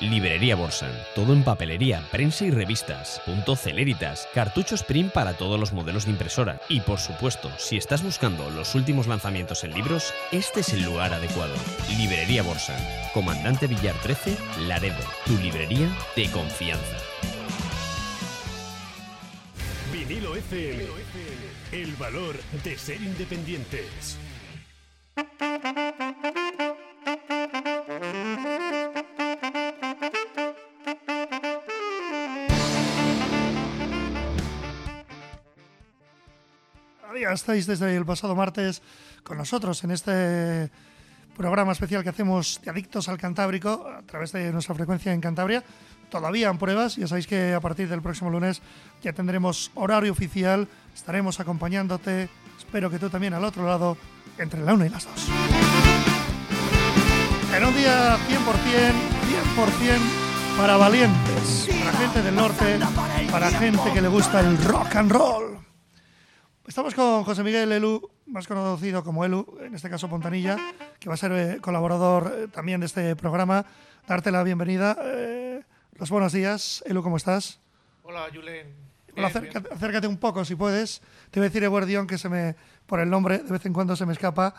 Librería Borsan. Todo en papelería, prensa y revistas. Punto Celeritas. Cartuchos print para todos los modelos de impresora. Y por supuesto, si estás buscando los últimos lanzamientos en libros, este es el lugar adecuado. Librería Borsan. Comandante Villar 13, Laredo. Tu librería de confianza. Vinilo FM. El valor de ser independientes. Estáis desde el pasado martes con nosotros en este programa especial que hacemos de Adictos al Cantábrico a través de nuestra frecuencia en Cantabria. Todavía en pruebas, ya sabéis que a partir del próximo lunes ya tendremos horario oficial, estaremos acompañándote, espero que tú también al otro lado, entre la una y las dos. En un día 100%, 100% para valientes, para gente del norte, para gente que le gusta el rock and roll. Estamos con José Miguel Elu, más conocido como Elu, en este caso Pontanilla, que va a ser eh, colaborador eh, también de este programa. Darte la bienvenida. Eh, los buenos días. Elu, ¿cómo estás? Hola, Julen. Hola, acércate, acércate, un poco, si puedes. Te voy a decir Eguardión, que se me, por el nombre, de vez en cuando se me escapa.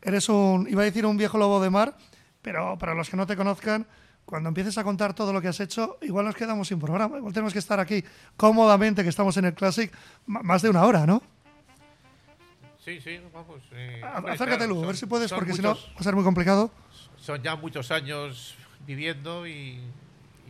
Eres un, iba a decir un viejo lobo de mar, pero para los que no te conozcan, cuando empieces a contar todo lo que has hecho, igual nos quedamos sin programa. Igual tenemos que estar aquí cómodamente, que estamos en el Classic, más de una hora, ¿no? Sí, sí, vamos. Eh, Acércate, Lu, a ver si puedes, porque si no va a ser muy complicado. Son ya muchos años viviendo y,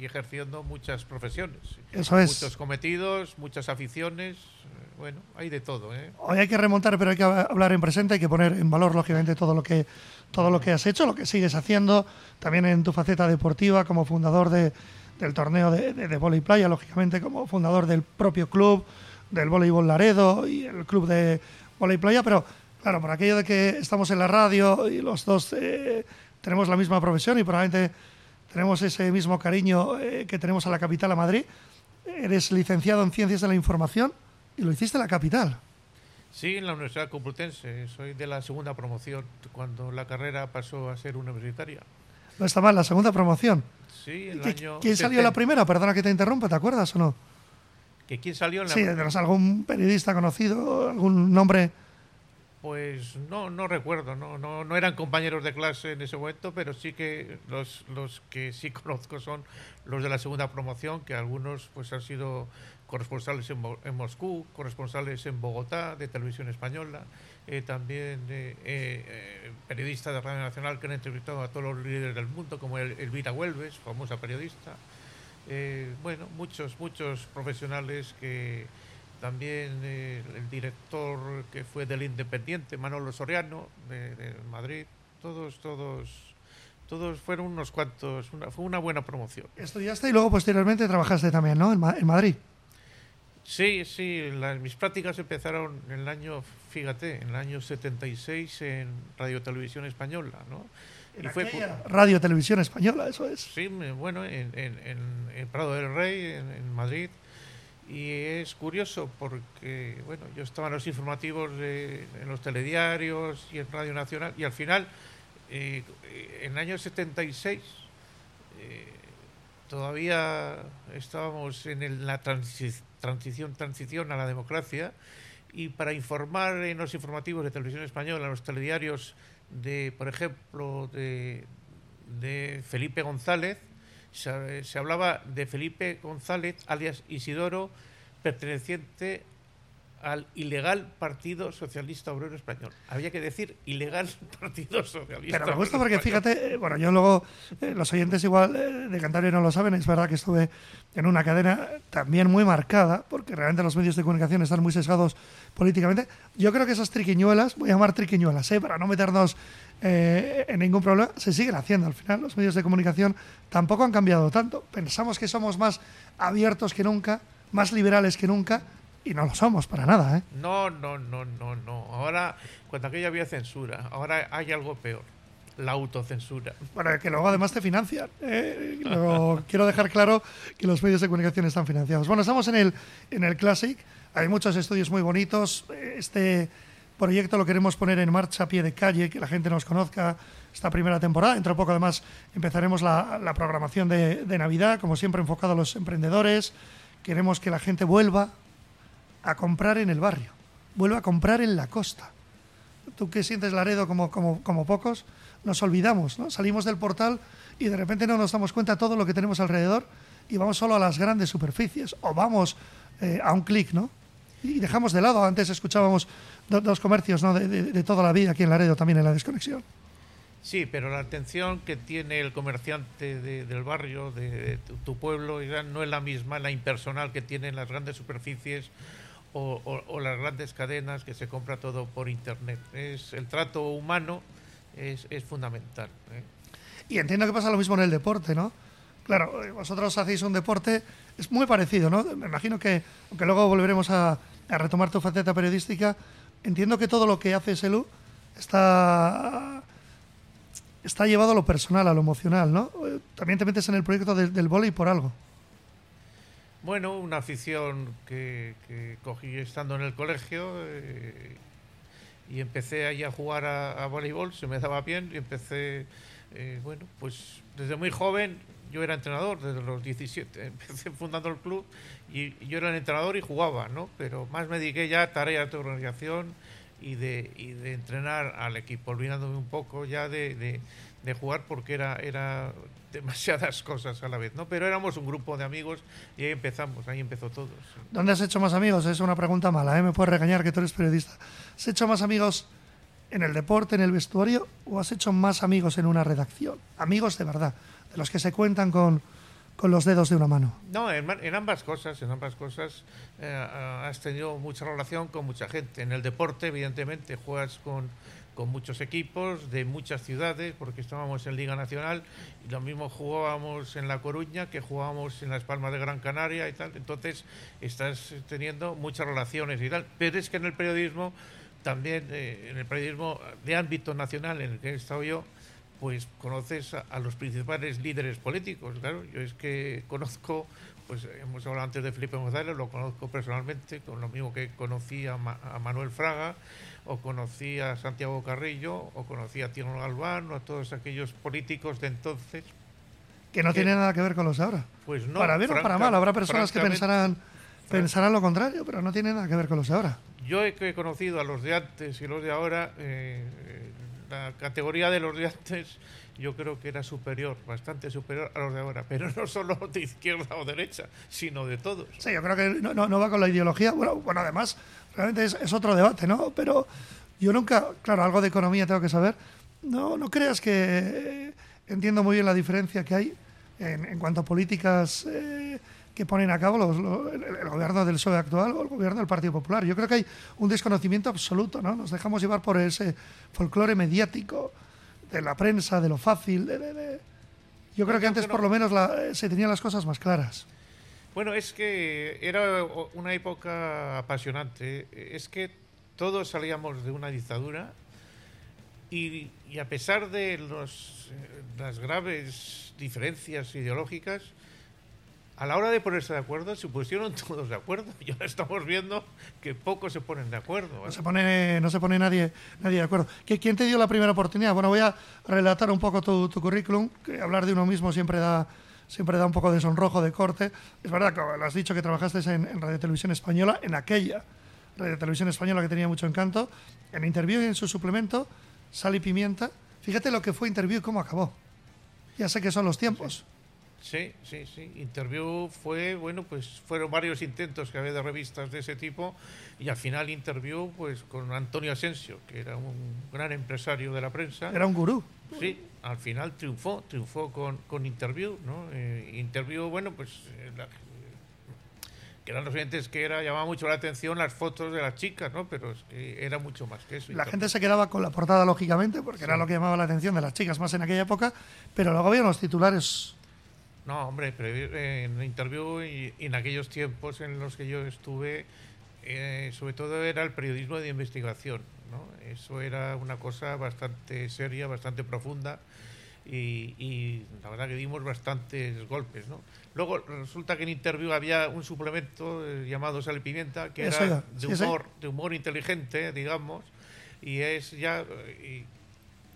ejerciendo muchas profesiones. Eso es. Muchos cometidos, muchas aficiones. Eh, bueno, hay de todo. ¿eh? Hoy hay que remontar, pero hay que hablar en presente, hay que poner en valor, lógicamente, todo lo que, todo lo que has hecho, lo que sigues haciendo, también en tu faceta deportiva, como fundador de, del torneo de, de, de playa, lógicamente, como fundador del propio club, del voleibol Laredo y el club de y playa, pero claro, por aquello de que estamos en la radio y los dos eh, tenemos la misma profesión y probablemente tenemos ese mismo cariño eh, que tenemos a la capital, a Madrid, eres licenciado en Ciencias de la Información y lo hiciste en la capital. Sí, en la Universidad Complutense. Soy de la segunda promoción, cuando la carrera pasó a ser universitaria. No está mal, la segunda promoción. Sí, el año... ¿Quién salió la primera? Perdona que te interrumpa, ¿te acuerdas o no? ¿Que quién salió en la Sí, algún periodista conocido, algún nombre. Pues no, no recuerdo, no, no, no eran compañeros de clase en ese momento, pero sí que los, los que sí conozco son los de la segunda promoción, que algunos pues han sido corresponsales en, en Moscú, corresponsales en Bogotá de Televisión Española, eh, también eh, eh, periodistas de Radio Nacional que han entrevistado a todos los líderes del mundo, como Elvira Huelves, famosa periodista. Eh, bueno, muchos, muchos profesionales que también eh, el director que fue del Independiente, Manolo Soriano, de, Madrid, todos, todos, todos fueron unos cuantos, fue una buena promoción. Estudiaste y luego posteriormente trabajaste también, ¿no? En, Madrid. Sí, sí, mis prácticas empezaron en el año, fíjate, en el año 76 en Radio Televisión Española, ¿no? Y fue Radio Televisión Española, eso es. Sí, bueno, en, en, Prado del Rey, en, Madrid. Y es curioso porque, bueno, yo estaba en los informativos, de, en los telediarios y en Radio Nacional, y al final, eh, en el año 76, eh, todavía estábamos en la transición, transición a la democracia, y para informar en los informativos de Televisión Española, en los telediarios, de, por ejemplo, de, de Felipe González, se, hablaba de Felipe González, alias Isidoro, perteneciente al ilegal Partido Socialista Obrero Español. Había que decir ilegal Partido Socialista. Pero me gusta porque fíjate, eh, bueno, yo luego, eh, los oyentes igual eh, de Cantabria no lo saben, es verdad que estuve en una cadena también muy marcada, porque realmente los medios de comunicación están muy sesgados políticamente. Yo creo que esas triquiñuelas, voy a llamar triquiñuelas, ¿eh? para no meternos en ningún problema, se siguen haciendo. Al final, los medios de comunicación tampoco han cambiado tanto. Pensamos que somos más abiertos que nunca, más liberales que nunca, y no lo somos para nada, ¿eh? No, no, no, no, no. Ahora, cuando aquella había censura, ahora hay algo peor. La autocensura. Bueno, que luego además te financian. ¿eh? quiero dejar claro que los medios de comunicación están financiados. Bueno, estamos en el, en el Classic. Hay muchos estudios muy bonitos. Este proyecto lo queremos poner en marcha a pie de calle, que la gente nos conozca esta primera temporada. Dentro de poco, además, empezaremos la, la programación de, de Navidad, como siempre, enfocado a los emprendedores. Queremos que la gente vuelva a comprar en el barrio, vuelve a comprar en la costa. Tú que sientes Laredo como, como, como pocos, nos olvidamos, ¿no? Salimos del portal y de repente no nos damos cuenta de todo lo que tenemos alrededor y vamos solo a las grandes superficies o vamos eh, a un clic, ¿no? Y dejamos de lado, antes escuchábamos dos comercios ¿no? de, toda la vida aquí en Laredo también en la desconexión. Sí, pero la atención que tiene el comerciante del barrio, de, tu, pueblo, ya no es la misma, la impersonal que tienen las grandes superficies o, las grandes cadenas que se compra todo por internet. Es el trato humano es, es fundamental. ¿eh? Y entiendo que pasa lo mismo en el deporte, ¿no? Claro, eh, vosotros hacéis un deporte, es muy parecido, ¿no? Me imagino que, aunque luego volveremos a, a retomar tu faceta periodística, entiendo que todo lo que hace Selu está está llevado a lo personal, a lo emocional, ¿no? Eh, también te metes en el proyecto del, del vóley por algo. Bueno, una afición que, cogí estando en el colegio eh, y empecé ahí a jugar a, voleibol, se me daba bien y empecé, eh, bueno, pues desde muy joven yo era entrenador, desde los 17, empecé fundando el club y, yo era el entrenador y jugaba, ¿no? Pero más me dediqué ya a tareas de organización y de, entrenar al equipo, olvidándome un poco ya de, de jugar porque era, era demasiadas cosas a la vez, ¿no? Pero éramos un grupo de amigos y ahí empezamos, ahí empezó todo. ¿Dónde has hecho más amigos? Es una pregunta mala, ¿eh? Me puedes regañar que tú eres periodista. ¿Has hecho más amigos en el deporte, en el vestuario o has hecho más amigos en una redacción? Amigos de verdad, de los que se cuentan con, con los dedos de una mano. No, en, ambas cosas, en ambas cosas eh, has tenido mucha relación con mucha gente. En el deporte, evidentemente, juegas con con muchos equipos de muchas ciudades, porque estábamos en Liga Nacional y lo mismo jugábamos en La Coruña que jugábamos en Las Palmas de Gran Canaria y tal. Entonces estás teniendo muchas relaciones y tal. Pero es que en el periodismo, también eh, en el periodismo de ámbito nacional en el que he estado yo, pues conoces a, los principales líderes políticos. Claro, yo es que conozco pues hemos hablado antes de Felipe González, lo conozco personalmente, con lo mismo que conocí a, Manuel Fraga, o conocí a Santiago Carrillo, o conocí a Tino Galván, o a todos aquellos políticos de entonces. Que no tiene nada que ver con los de ahora. Pues no. Para bien o para mal, habrá personas que pensarán, pensarán lo contrario, pero no tiene nada que ver con los de ahora. Yo he conocido a los de antes y los de ahora, eh, la categoría de los de antes yo creo que era superior, bastante superior a los de ahora, pero no solo de izquierda o derecha, sino de todos. Sí, yo creo que no, no, va con la ideología. Bueno, además, realmente es, otro debate, ¿no? Pero yo nunca, claro, algo de economía tengo que saber. No, no creas que entiendo muy bien la diferencia que hay en, cuanto a políticas eh, que ponen a cabo los, el, gobierno del PSOE actual o el gobierno del Partido Popular. Yo creo que hay un desconocimiento absoluto, ¿no? Nos dejamos llevar por ese folclore mediático de la prensa, de lo fácil. De, Yo creo que antes por lo menos se tenían las cosas más claras. Bueno, es que era una época apasionante. Es que todos salíamos de una dictadura y, a pesar de los, eh, las graves diferencias ideológicas, a la hora de ponerse de acuerdo, se pusieron todos de acuerdo. Y ahora estamos viendo que pocos se ponen de acuerdo. No se pone, no se pone nadie, nadie de acuerdo. ¿Quién te dio la primera oportunidad? Bueno, voy a relatar un poco tu, currículum, que hablar de uno mismo siempre da, siempre da un poco de sonrojo, de corte. Es verdad que lo has dicho que trabajaste en, Radio Televisión Española, en aquella Radio Televisión Española que tenía mucho encanto. En Interview y en su suplemento, Sal y Pimienta. Fíjate lo que fue Interview y cómo acabó. Ya sé que son los tiempos. Sí, sí, sí. Interview fue, bueno, pues fueron varios intentos que había de revistas de ese tipo y al final Interview, pues con Antonio Asensio, que era un gran empresario de la prensa. Era un gurú. Sí, al final triunfó, triunfó con, con Interview, ¿no? Eh, interview, bueno, pues eh, la, que eran los oyentes que era llamaba mucho la atención las fotos de las chicas, ¿no? Pero es que era mucho más que eso. La gente se quedaba con la portada, lógicamente, porque sí. era lo que llamaba la atención de las chicas más en aquella época, pero luego había los titulares. No, hombre, pero en interview y, y en aquellos tiempos en los que yo estuve, eh, sobre todo era el periodismo de investigación, ¿no? Eso era una cosa bastante seria, bastante profunda. Y, y, la verdad que dimos bastantes golpes, ¿no? Luego resulta que en Interview había un suplemento eh, llamado Sal y Pimienta, que era de humor, de humor inteligente, digamos, y es ya y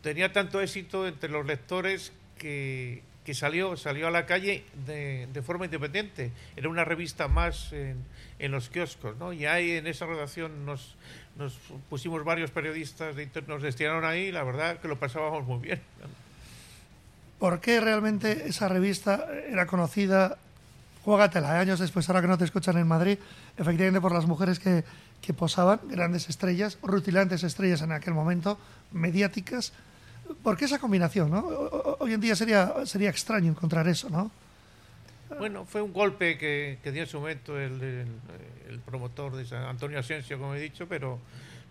tenía tanto éxito entre los lectores que, que salió, salió a la calle de, de, forma independiente. Era una revista más en, en los kioscos, ¿no? Y ahí en esa redacción nos, nos pusimos varios periodistas, de nos destinaron ahí, la verdad que lo pasábamos muy bien. ¿Por qué realmente esa revista era conocida? Juégatela, años después, ahora que no te escuchan en Madrid, efectivamente por las mujeres que, que posaban, grandes estrellas, rutilantes estrellas en aquel momento, mediáticas. ¿Por qué esa combinación? ¿no? Hoy en día sería, sería extraño encontrar eso, ¿no? Bueno, fue un golpe que, que dio en su momento el, el, el, promotor de San Antonio Asensio, como he dicho, pero,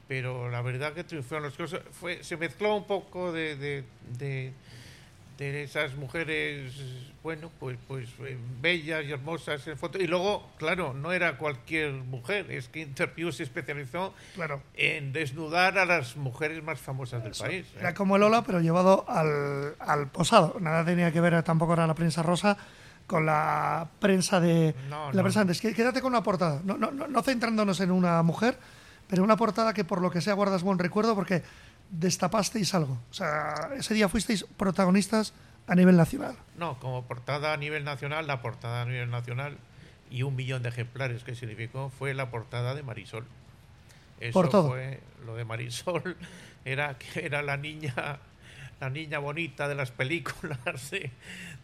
pero la verdad que triunfaron las cosas. Fue, se mezcló un poco de, de, de de esas mujeres, bueno, pues, pues bellas y hermosas en foto. Y luego, claro, no era cualquier mujer, es que Interview se especializó claro. en desnudar a las mujeres más famosas del Eso. país. Era ¿eh? como Lola, pero llevado al, al, posado. Nada tenía que ver, tampoco era la prensa rosa con la prensa de no, la no. prensa antes. Quédate con una portada, no, no, no centrándonos en una mujer, pero una portada que por lo que sea guardas buen recuerdo porque destapasteis algo. O sea, ese día fuisteis protagonistas a nivel nacional. No, como portada a nivel nacional, la portada a nivel nacional y un millón de ejemplares que significó fue la portada de Marisol. Eso por todo. fue lo de Marisol, era que era la niña la niña bonita de las películas de,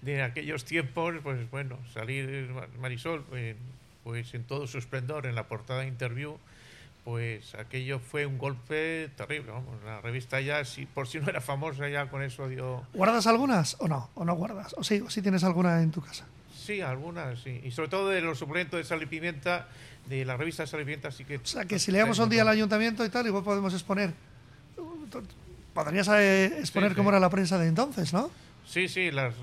de aquellos tiempos, pues bueno, salir Marisol pues, pues en todo su esplendor en la portada de Interview pues aquello fue un golpe terrible. Vamos, la revista ya, si, por si no era famosa, ya con eso dio. ¿Guardas algunas o no? ¿O no guardas? ¿O sí, o sí tienes alguna en tu casa? Sí, algunas, sí. Y sobre todo de los suplementos de Sal y Pimienta, de la revista Sal y Pimienta, sí que. O sea, que si le damos un día al ayuntamiento y tal, igual podemos exponer. Podrías eh, exponer sí, cómo era la prensa de entonces, ¿no? Sí, sí, las,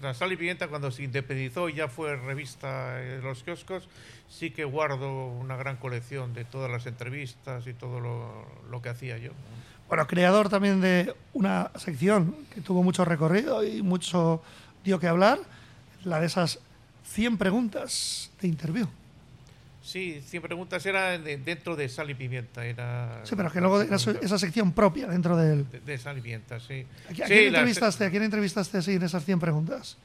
la Sal y Pimienta cuando se independizó ya fue revista de los kioscos, sí que guardo una gran colección de todas las entrevistas y todo lo, lo, que hacía yo. Bueno, creador también de una sección que tuvo mucho recorrido y mucho dio que hablar, la de esas 100 preguntas de interview. Sí, 100 preguntas era de, dentro de Sal y Pimienta. Era sí, pero que luego era su, esa sección propia dentro del... De, de, Sal y Pimienta, sí. ¿A, quién, sí, entrevistaste, las, ¿A quién entrevistaste así en esas 100 preguntas?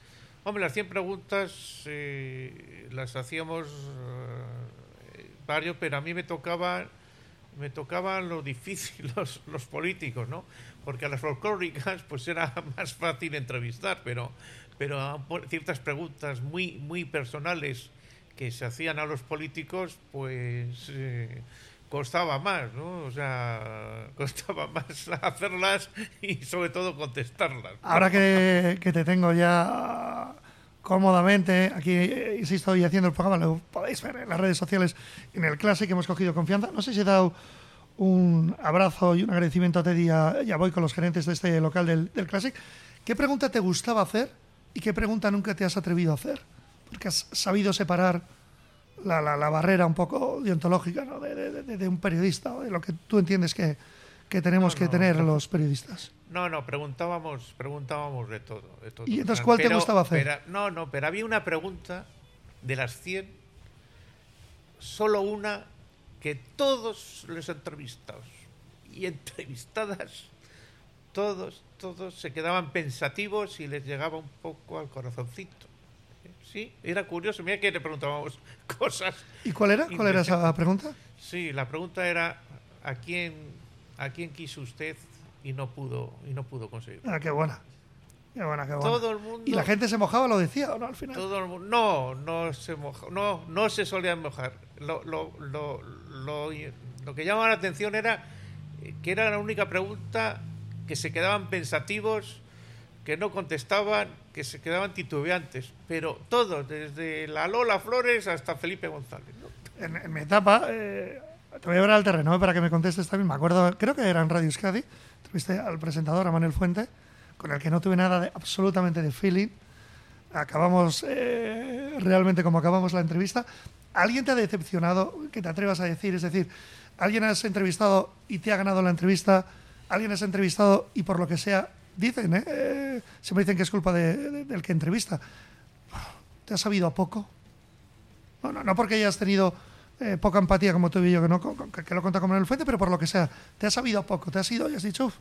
Hombre, las 100 preguntas eh, las hacíamos eh, varios, pero a mí me tocaba me tocaban lo difícil los, los, políticos, ¿no? Porque a las folclóricas pues era más fácil entrevistar, pero, pero a ciertas preguntas muy, muy personales que se hacían a los políticos, pues eh, costaba más, ¿no? O sea, costaba más hacerlas y sobre todo contestarlas. Ahora que, que, te tengo ya cómodamente, aquí insisto, hoy haciendo el programa, lo podéis ver en las redes sociales, en el Classic hemos cogido confianza. No sé si he dado un abrazo y un agradecimiento a Teddy y a, y a Boy con los gerentes de este local del, del Classic. ¿Qué pregunta te gustaba hacer y qué pregunta nunca te has atrevido a hacer? Porque has sabido separar la, la, la barrera un poco deontológica ¿no? de, de, de, de, un periodista, de lo que tú entiendes que, que tenemos no, que no, tener los periodistas. No, no, preguntábamos, preguntábamos de todo. De todo. ¿Y entonces cuál pero, te gustaba hacer? Pero, no, no, pero había una pregunta de las 100, solo una que todos los entrevistados y entrevistadas, todos, todos se quedaban pensativos y les llegaba un poco al corazoncito. Sí, era curioso. Mira que le preguntábamos cosas. ¿Y cuál era? ¿Cuál era esa pregunta? Sí, la pregunta era ¿a quién, a quién quiso usted y no pudo y no pudo conseguir? Ah, qué buena. Qué buena, qué buena. Todo el mundo. ¿Y la gente se mojaba, lo decía o no al final? Todo el mundo, no, no se moja, no, no se solían mojar. Lo, lo, lo, lo, lo que llamaba la atención era que era la única pregunta que se quedaban pensativos, que no contestaban, que se quedaban titubeantes. Pero todos, desde la Lola Flores hasta Felipe González. ¿no? En, en mi etapa, eh, te voy a ver al terreno eh, para que me contestes también. Me acuerdo, creo que era en Radio Euskadi, tuviste al presentador, a Manuel Fuente, con el que no tuve nada de, absolutamente de feeling. Acabamos eh, realmente como acabamos la entrevista. ¿Alguien te ha decepcionado que te atrevas a decir? Es decir, ¿alguien has entrevistado y te ha ganado la entrevista? ¿Alguien has entrevistado y por lo que sea, dicen, ¿eh? siempre dicen que es culpa de, de, del que entrevista? ¿Te has sabido a poco? No, no, no porque hayas tenido eh, poca empatía como tú y yo, que, no, que, que lo cuenta como en el fuente, pero por lo que sea, te has sabido a poco, te has ido y has dicho.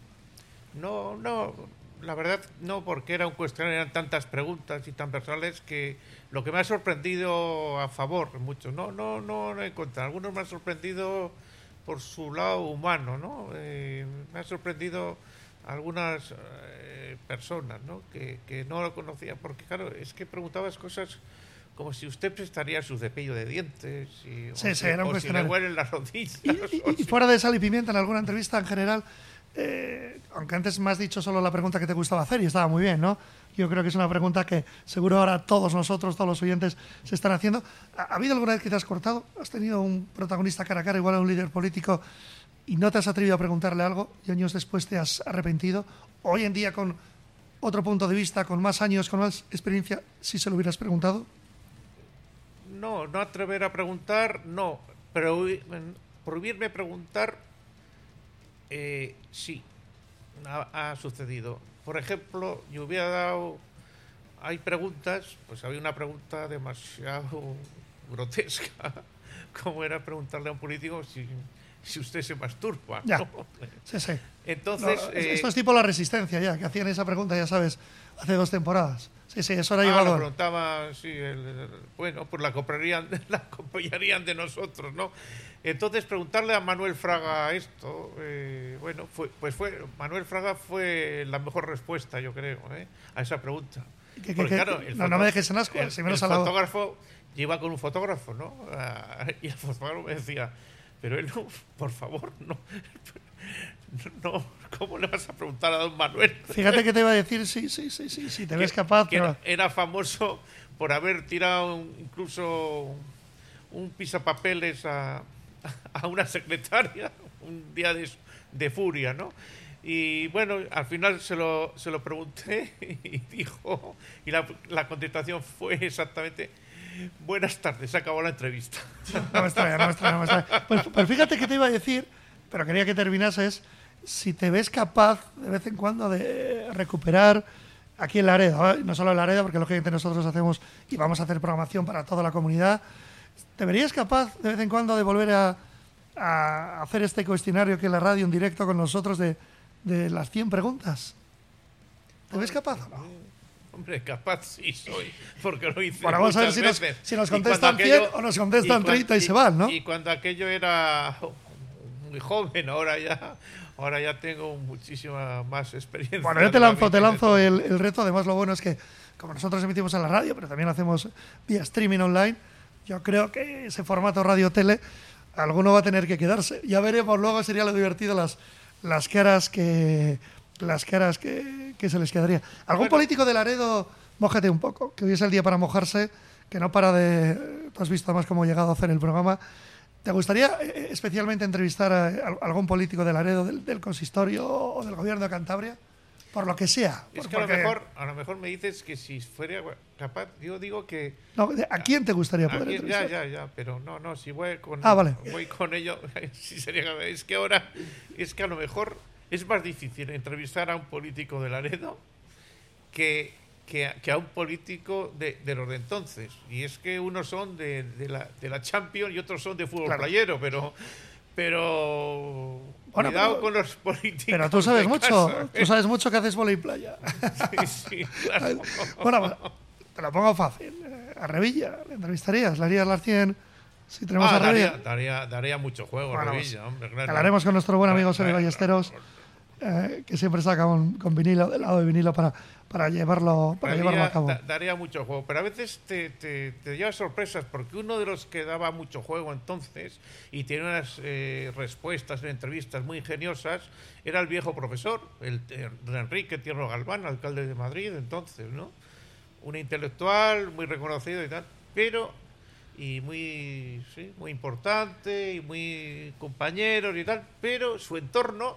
No, no, la verdad no, porque era un cuestionario, eran tantas preguntas y tan personales que lo que me ha sorprendido a favor, mucho, no, no, no, no en contra, algunos me han sorprendido por su lado humano, ¿no? Eh, me ha sorprendido algunas eh, personas, ¿no? Que, que, no lo conocía, porque claro, es que preguntabas cosas como si usted prestaría su cepillo de dientes y, sí, o, sí, era o si le huelen las rodillas. Y, y, y, fuera de sal y pimienta, en alguna entrevista en general, eh, aunque antes me has dicho solo la pregunta que te gustaba hacer y estaba muy bien, ¿no? Yo creo que es una pregunta que seguro ahora todos nosotros, todos los oyentes, se están haciendo. ¿Ha, ¿Ha habido alguna vez que te has cortado? ¿Has tenido un protagonista cara a cara, igual a un líder político, y no te has atrevido a preguntarle algo y años después te has arrepentido? Hoy en día, con otro punto de vista, con más años, con más experiencia, si se lo hubieras preguntado? No, no atrever a preguntar, no. Pero prohibirme preguntar, eh, sí, ha, ha, sucedido. Por ejemplo, yo hubiera dado. Hay preguntas, pues había una pregunta demasiado grotesca, como era preguntarle a un político si, si usted se masturba. Ya. ¿no? Sí, sí. Entonces. No, eh, esto es tipo la resistencia, ya, que hacían esa pregunta, ya sabes, hace dos temporadas. Sí, sí, eso era ah, llevado. Lo preguntaba, sí, el, el, bueno, pues la copiarían, la copiarían de nosotros, ¿no? Entonces, preguntarle a Manuel Fraga esto, eh, bueno, fue, pues fue, Manuel Fraga fue la mejor respuesta, yo creo, ¿eh? a esa pregunta. ¿Qué, Porque, qué, claro, el no, no, me dejes en asco, el, si menos el fotógrafo iba con un fotógrafo, ¿no? Y el fotógrafo me decía, pero él no, por favor, no. No, ¿cómo le vas a preguntar a don Manuel? Fíjate que te iba a decir, sí, sí, sí, sí, sí te ves capaz. Que pero... era, famoso por haber tirado un, incluso un pisapapeles a, a, una secretaria un día de, de, furia, ¿no? Y bueno, al final se lo, se lo pregunté y dijo, y la, la contestación fue exactamente, buenas tardes, se acabó la entrevista. No me extraña, no me extraña, no me extraña. Pues, pues fíjate que te iba a decir, pero quería que terminases si te ves capaz de vez en cuando de recuperar aquí en Laredo, no solo en Laredo, porque lógicamente nosotros hacemos y vamos a hacer programación para toda la comunidad, ¿te verías capaz de vez en cuando de volver a, hacer este cuestionario que en la radio en directo con nosotros de, las 100 preguntas? ¿Te ves capaz no? Hombre, capaz sí soy, porque lo hice. Bueno, vamos a ver si nos, si nos, contestan 100 aquello, o nos contestan y 30 y, y se van, ¿no? Y cuando aquello era muy joven, ahora ya ahora ya tengo muchísima más experiencia. Bueno, yo te lanzo, te lanzo el, el, reto. Además, lo bueno es que, como nosotros emitimos en la radio, pero también hacemos vía streaming online, yo creo que ese formato radio-tele, alguno va a tener que quedarse. Ya veremos luego, sería lo divertido las, las caras que las caras que, que se les quedaría. ¿Algún bueno, político de Laredo, mójate un poco, que hoy es el día para mojarse, que no para de... Tú has visto además cómo he llegado a hacer el programa ¿Te gustaría eh, especialmente entrevistar a algún político de Laredo, del, del, consistorio o del gobierno de Cantabria? Por lo que sea. Es que a lo, mejor, a lo mejor me dices que si fuera capaz, yo digo que... No, ¿A quién te gustaría poder quién, entrevistar? Ya, ya, ya, pero no, no, si voy con, ah, vale. voy con ello, sí sería... Es que ahora, es que a lo mejor es más difícil entrevistar a un político de Laredo que que a, que a, un político de, de, los de entonces. Y es que unos son de, de, la, de la Champions y otros son de fútbol claro. playero, pero pero bueno, cuidado pero, con los políticos. Pero tú sabes mucho, casa, ¿eh? tú sabes mucho que haces volei playa. Sí, sí, claro. bueno, te lo pongo fácil. A Revilla, ¿le entrevistarías? ¿Le harías las 100? Si tenemos ah, a. Daría, daría, daría, mucho juego, bueno, Revilla, hombre, claro. Hablaremos con nuestro buen amigo Sergio Ballesteros. eh, que siempre saca un, con vinilo, del lado de vinilo para, para llevarlo, para Daría- llevarlo a cabo. da- daría mucho juego, pero a veces te, te, te lleva sorpresas porque uno de los que daba mucho juego entonces y tiene unas eh, respuestas en entrevistas muy ingeniosas era el viejo profesor, el, el Enrique Tierno Galván, alcalde de Madrid entonces, ¿no? Un intelectual muy reconocido y tal, pero y muy sí, muy importante y muy compañeros y tal, pero su entorno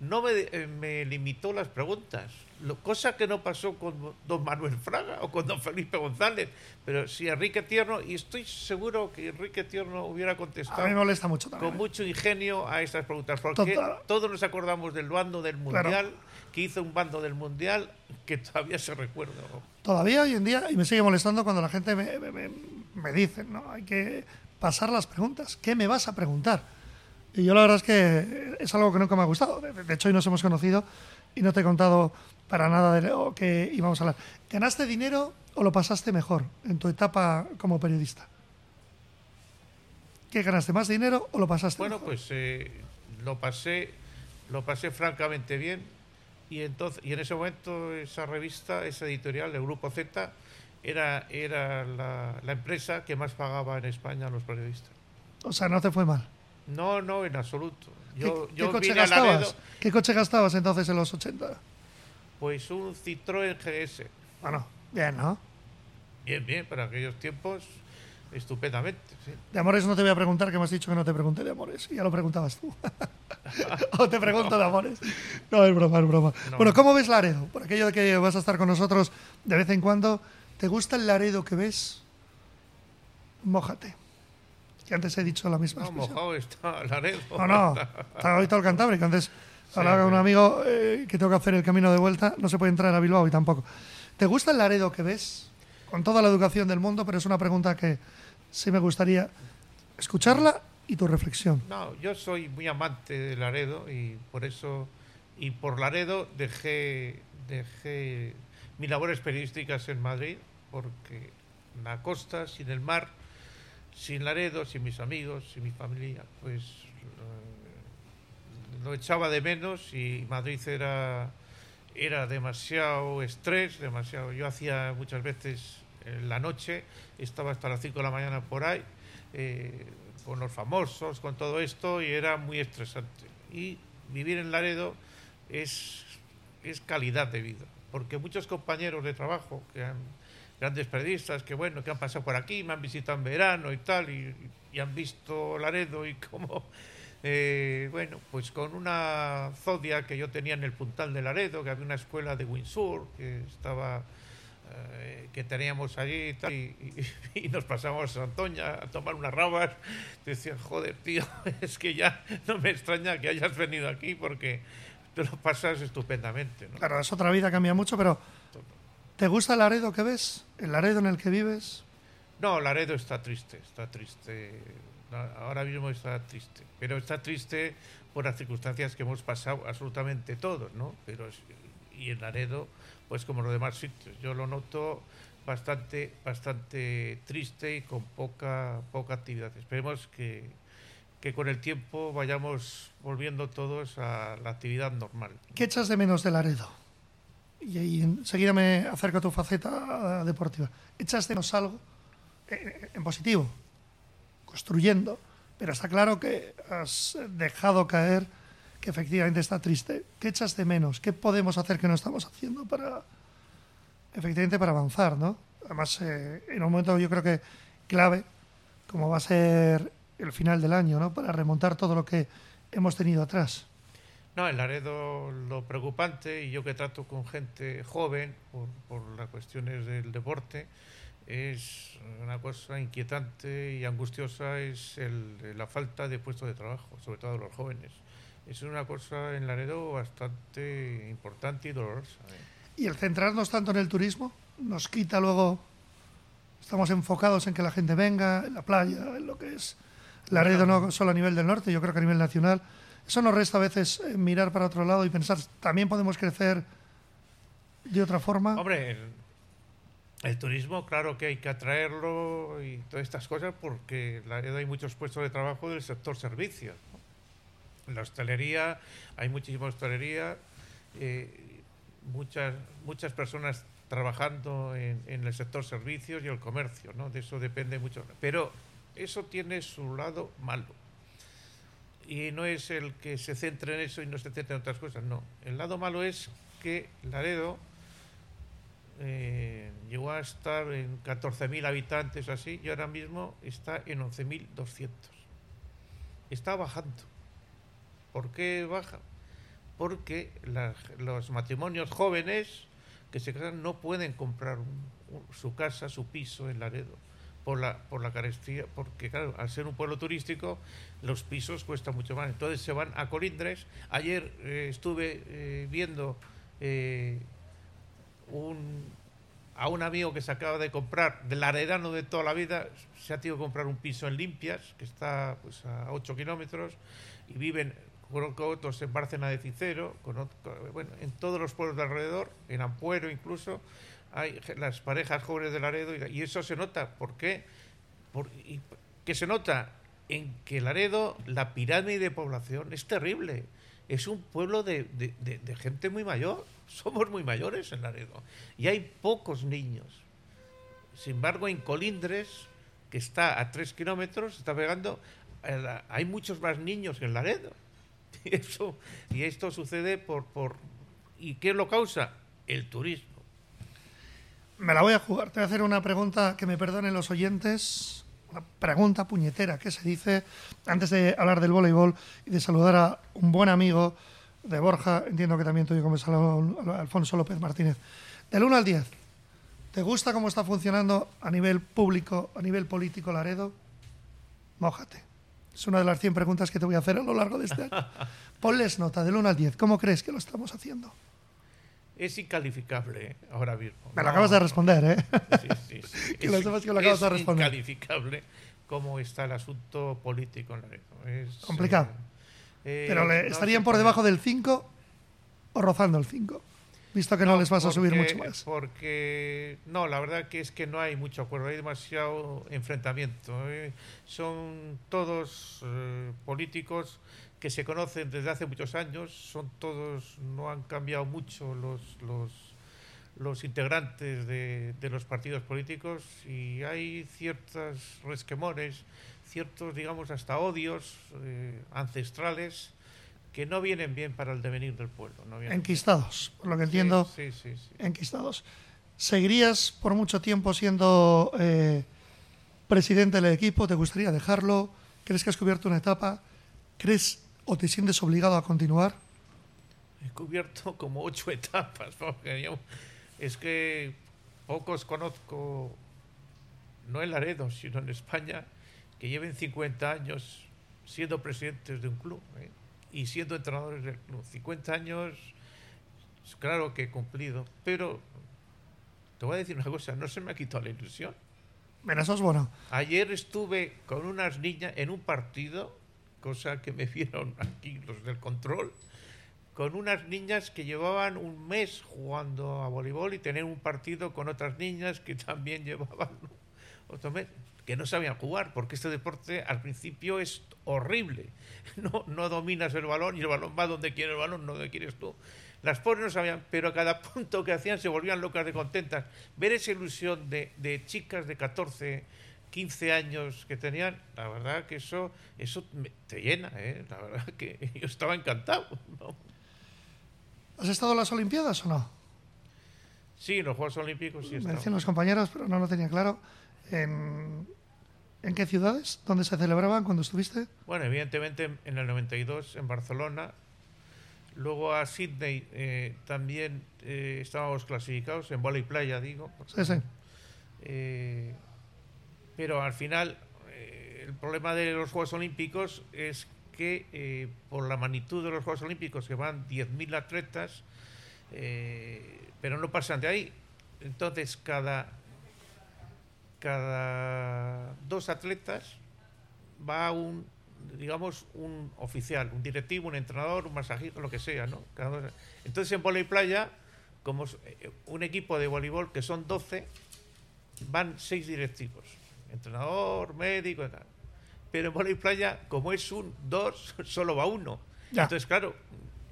no me, eh, me limitó las preguntas. Lo, cosa que no pasó con don Manuel Fraga o con don Felipe González. Pero sí, Enrique Tierno, y estoy seguro que Enrique Tierno hubiera A mí me contestado molesta mucho también. con ¿eh? mucho ingenio a estas preguntas. Porque Total. todos nos acordamos del bando del Claro. Mundial, que hizo un bando del Mundial que todavía se recuerda. ¿no? Todavía hoy en día, y me sigue molestando cuando la gente me, me- me- dice, ¿no? Hay que pasar las preguntas. ¿Qué me vas a preguntar? Y yo la verdad es que es algo que nunca me ha gustado. De, de hecho, hoy nos hemos conocido y no te he contado para nada de lo que íbamos a hablar. ¿Ganaste dinero o lo pasaste mejor en tu etapa como periodista? ¿Qué ganaste más dinero o lo pasaste Bueno, mejor? pues eh, lo pasé, lo pasé francamente bien y entonces y en ese momento esa revista, esa editorial, el Grupo Z, era era la, la empresa que más pagaba en España a los periodistas. O sea, no te fue mal. No, no, en absoluto. ¿Qué, Yo, qué yo coche gastabas? Laredo, ¿Qué coche gastabas entonces en los 80? pues un Citroën GS. Bueno, bien, ¿no? Bien, bien, para aquellos tiempos, estupendamente. sí. De amores no te voy a preguntar, que me has dicho que no te pregunté de amores. Ya lo preguntabas tú. o te pregunto de amores. No, es broma, es broma. No. Bueno, ¿cómo ves Laredo? Por aquello de que vas a estar con nosotros de vez en cuando. ¿Te gusta el Laredo que ves? Mójate. Que antes he dicho la misma No, mojado está Laredo. No, no. Está ahorita el Cantábrico. Antes hablaba con un amigo eh, que tengo que hacer el camino de vuelta. No se puede entrar a Bilbao y tampoco. ¿Te gusta el Laredo que ves? Con toda la educación del mundo, pero es una pregunta que sí me gustaría escucharla y tu reflexión. No, yo soy muy amante de Laredo y por eso y por Laredo dejé dejé mis labores periodísticas en Madrid porque la costa sin el mar, sin Laredo, sin mis amigos, sin mi familia, pues eh, lo echaba de menos y Madrid era era demasiado estrés, demasiado. Yo hacía muchas veces en la noche, estaba hasta las 5 de la mañana por ahí, eh, con los famosos, con todo esto, y era muy estresante. Y vivir en Laredo es, es calidad de vida, porque muchos compañeros de trabajo, que han, grandes periodistas, que bueno, que han pasado por aquí, me han visitado en verano y tal, y, han visto Laredo y cómo eh, bueno, pues con una zodia que yo tenía en el puntal de Laredo, que había una escuela de Windsor que estaba eh, que teníamos allí y, tal, y, y- y nos pasamos a Antoña a tomar unas rabas. Decían, joder, tío, es que ya no me extraña que hayas venido aquí porque te lo pasas estupendamente. ¿no? Claro, es otra vida, cambia mucho, pero ¿te gusta el Laredo que ves? ¿El Laredo en el que vives? No, Laredo está triste, está triste. Ahora mismo está triste. Pero está triste por las circunstancias que hemos pasado absolutamente todos, ¿no? Pero y en Laredo, pues como los demás sitios, yo lo noto bastante, bastante triste y con poca, poca actividad. Esperemos que, que con el tiempo vayamos volviendo todos a la actividad normal. ¿Qué echas de menos de Laredo? Y, y enseguida me acerco a tu faceta eh, deportiva. ¿Echas de menos algo eh, en positivo? Construyendo. Pero está claro que has dejado caer efectivamente está triste. ¿Qué echas de menos? ¿Qué podemos hacer que no estamos haciendo para, efectivamente, para avanzar, ¿no? Además, eh, en un momento yo creo que clave, como va a ser el final del año, ¿no? Para remontar todo lo que hemos tenido atrás. No, en Laredo lo preocupante, y yo que trato con gente joven por, por las cuestiones del deporte, es una cosa inquietante y angustiosa, es el- la falta de puestos de trabajo, sobre todo los jóvenes. Es una cosa en Laredo bastante importante y dolorosa. ¿eh? Y el centrarnos tanto en el turismo nos quita luego. Estamos enfocados en que la gente venga, en la playa, en lo que es Laredo, no solo a nivel del norte, yo creo que a nivel nacional. Eso nos resta a veces eh, mirar para otro lado y pensar, también podemos crecer de otra forma. Hombre, el, el turismo, claro que hay que atraerlo y todas estas cosas porque en Laredo hay muchos puestos de trabajo del sector servicios. ¿no? La hostelería, hay muchísima hostelería, eh, muchas, muchas personas trabajando en, el sector servicios y el comercio, ¿no? De eso depende mucho. Pero eso tiene su lado malo. Y no es el que se centre en eso y no se centre en otras cosas, no. El lado malo es que Laredo eh, llegó a estar en 14.000 habitantes así y ahora mismo está en 11.200. Está bajando. ¿Por qué baja? Porque los matrimonios jóvenes que se casan no pueden comprar su casa, su piso en Laredo por la, por la carestía, porque claro, al ser un pueblo turístico, los pisos cuestan mucho más. Entonces se van a Colindres. Ayer eh, estuve eh, viendo eh, un, a un amigo que se acaba de comprar, del aredano de toda la vida, se ha tenido que comprar un piso en Limpias, que está pues, a 8 kilómetros, y viven conozco otros en Bárcena de Cicero, conozco, bueno, en todos los pueblos de alrededor, en Ampuero incluso, hay las parejas jóvenes de Laredo y, eso se nota. ¿Por qué? Por, que se nota en que Laredo, la pirámide de población es terrible. Es un pueblo de, de, de, gente muy mayor. Somos muy mayores en Laredo. Y hay pocos niños. Sin embargo, en Colindres, que está a tres kilómetros, está pegando, hay muchos más niños que en Laredo. Y, eso, y esto sucede por, por... ¿Y qué lo causa? El turismo me la voy a jugar. Te voy a hacer una pregunta que me perdonen los oyentes. Una pregunta puñetera que se dice antes de hablar del voleibol y de saludar a un buen amigo de Borja, entiendo que también tuyo como es Alfonso López Martínez. Del 1 al 10, ¿te gusta cómo está funcionando a nivel público, a nivel político Laredo? Mójate. Es una de las 100 preguntas que te voy a hacer a lo largo de este año. Ponles nota del 1 al 10. ¿Cómo crees que lo estamos haciendo? es incalificable ahora mismo. Me lo no, acabas de responder, ¿eh? Sí, sí, sí. que lo sepas que lo acabas de responder. Es incalificable cómo está el asunto político en la es, Complicado. Eh, Pero le, no estarían por debajo del 5 o rozando el 5, visto que no, les vas porque, a subir mucho más. Porque, no, la verdad que es que no hay mucho acuerdo, hay demasiado enfrentamiento. ¿eh? Son todos eh, políticos que se conocen desde hace muchos años, son todos, no han cambiado mucho los, los, los integrantes de, de, los partidos políticos y hay ciertos resquemores, ciertos, digamos, hasta odios eh, ancestrales que no vienen bien para el devenir del pueblo. No enquistados, por lo que entiendo. Sí, sí, sí, enquistados. ¿Seguirías por mucho tiempo siendo eh, presidente del equipo? ¿Te gustaría dejarlo? ¿Crees que has cubierto una etapa? ¿Crees o te sientes obligado a continuar? He cubierto como ocho etapas, porque yo, es que pocos conozco, no en Laredo, sino en España, que lleven 50 años siendo presidentes de un club ¿eh? Y siendo entrenadores del club. 50 años, claro que he cumplido, pero te voy a decir una cosa, no se me ha quitado la ilusión. Bueno, eso es bueno. Ayer estuve con unas niñas en un partido cosa que me vieron aquí los del control, con unas niñas que llevaban un mes jugando a voleibol y tener un partido con otras niñas que también llevaban otro mes, que no sabían jugar, porque este deporte al principio es horrible. No, no dominas el balón y el balón va donde quiere el balón, no donde quieres tú. Las pobres no sabían, pero a cada punto que hacían se volvían locas de contentas. Ver esa ilusión de, de chicas de 14, 15 años que tenían, la verdad que eso, eso te llena, ¿eh? la verdad que yo estaba encantado. ¿no? ¿Has estado en las Olimpiadas o no? Sí, en los Juegos Olímpicos sí. Me decían los compañeros, pero no lo tenía claro. ¿En, ¿En qué ciudades? ¿Dónde se celebraban cuando estuviste? Bueno, evidentemente en el 92 en Barcelona. Luego a Sydney eh, también eh, estábamos clasificados, en bola y playa, digo. Sí, sí. Eh, pero al final el problema de los Juegos Olímpicos es que por la magnitud de los Juegos Olímpicos, que van 10.000 atletas, pero no pasan de ahí. Entonces, cada, cada dos atletas va un, digamos, un oficial, un directivo, un entrenador, un masajista, lo que sea, ¿no? Cada dos. Entonces, en voleibol playa, como un equipo de voleibol que son 12, van seis directivos entrenador, médico. Pero en voleibol playa, como es un dos, solo va uno. Entonces, claro,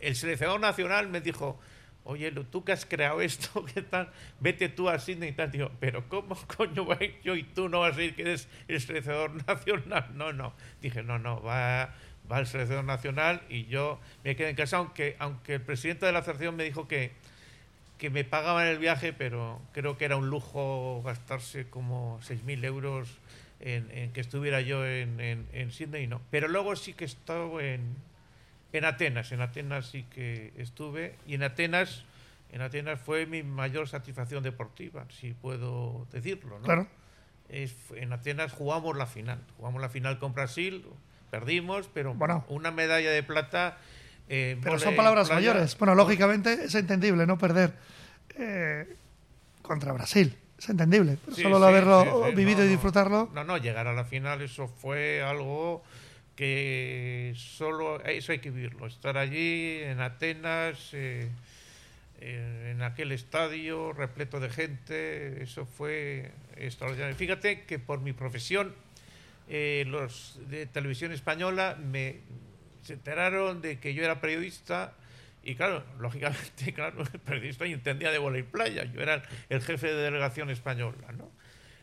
el seleccionador nacional me dijo, oye, tú que has creado esto, ¿qué tal? Vete tú a Sydney y tal. Digo, pero ¿cómo coño voy a ir yo y tú no vas a ir que eres el seleccionador nacional? No, no. Dije, no, no, va, va el seleccionador nacional y yo me quedé en casa, aunque, el presidente de la asociación me dijo que, que me pagaban el viaje, pero creo que era un lujo gastarse como 6.000 euros en, que estuviera yo en, en, en Sydney, no. Pero luego sí que he estado en en Atenas, en Atenas sí que estuve y en Atenas, en Atenas fue mi mayor satisfacción deportiva, si puedo decirlo. ¿no? Claro. en Atenas jugamos la final, jugamos la final con Brasil, perdimos, pero bueno. una medalla de plata. Eh, pero son palabras mayores. Bueno, lógicamente es entendible no perder eh, contra Brasil. Es entendible. solo haberlo vivido y disfrutarlo. No, no, llegar a la final, eso fue algo que solo eso hay que vivirlo, estar allí en Atenas, eh, en aquel estadio repleto de gente, eso fue extraordinario. Fíjate que por mi profesión, eh, los de televisión española me se enteraron de que yo era periodista y claro, lógicamente, claro, periodista y entendía de bola y playa, yo era el jefe de delegación española, ¿no?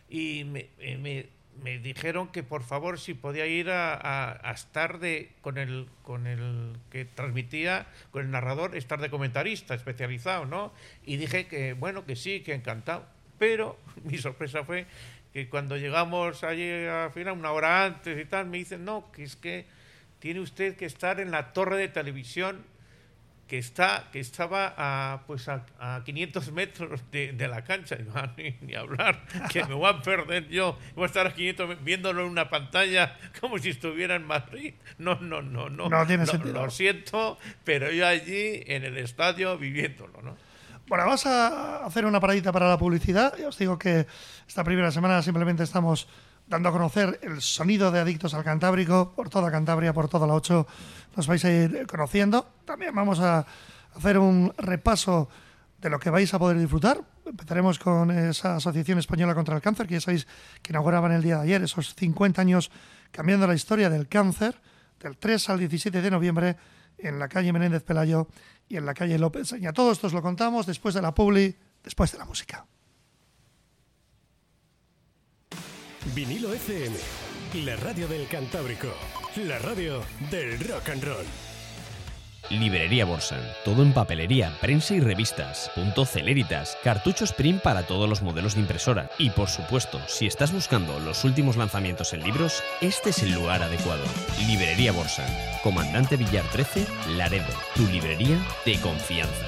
Y me, me me dijeron que por favor si podía ir a, estar de con el con el que transmitía con el narrador estar de comentarista especializado no y dije que bueno que sí que encantado. Pero mi sorpresa fue que cuando llegamos allí a final una hora antes y tal me dicen no que es que tiene usted que estar en la torre de televisión que está que estaba a pues a, 500 metros de, la cancha. Y ah, ni, ni, hablar que me voy a perder yo. Voy a estar a 500 viéndolo en una pantalla como si estuviera en Madrid. No no no no. No tiene sentido. lo siento pero yo allí en el estadio viviéndolo no bueno, vamos a hacer una paradita para la publicidad. Ya os digo que esta primera semana simplemente estamos dando a conocer el sonido de Adictos al Cantábrico por toda Cantabria, por toda la 8. Nos vais a ir conociendo. También vamos a hacer un repaso de lo que vais a poder disfrutar. Empezaremos con esa Asociación Española contra el Cáncer, que ya sabéis que inauguraban el día de ayer, esos 50 años cambiando la historia del cáncer, del 3 al 17 de noviembre, en la calle Menéndez Pelayo y en la calle López Seña. Todo esto os lo contamos después de la publi, después de la música. Vinilo FM, la radio del Cantábrico, la radio del rock and roll. Librería Borsan, todo en papelería, prensa y revistas, punto celeritas, cartuchos print para todos los modelos de impresora. Y por supuesto, si estás buscando los últimos lanzamientos en libros, este es el lugar adecuado. Librería Borsan, Comandante Villar 13, Laredo, tu librería de confianza.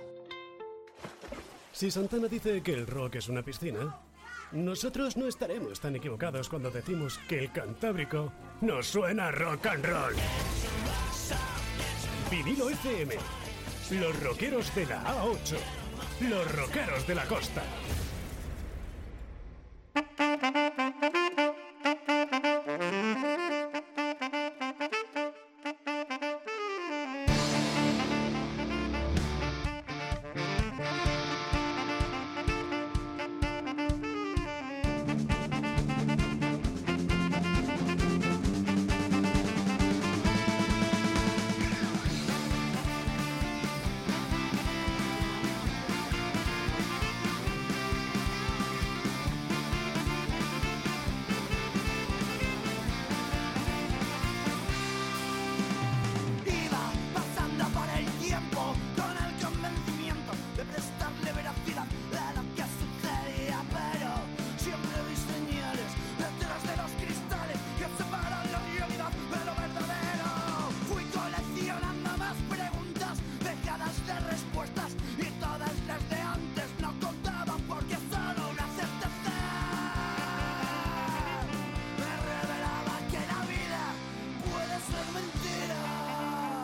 Si Santana dice que el rock es una piscina, nosotros no estaremos tan equivocados cuando decimos que el Cantábrico nos suena rock and roll. Vinilo FM. Los rockeros de la A8. Los rockeros de la costa.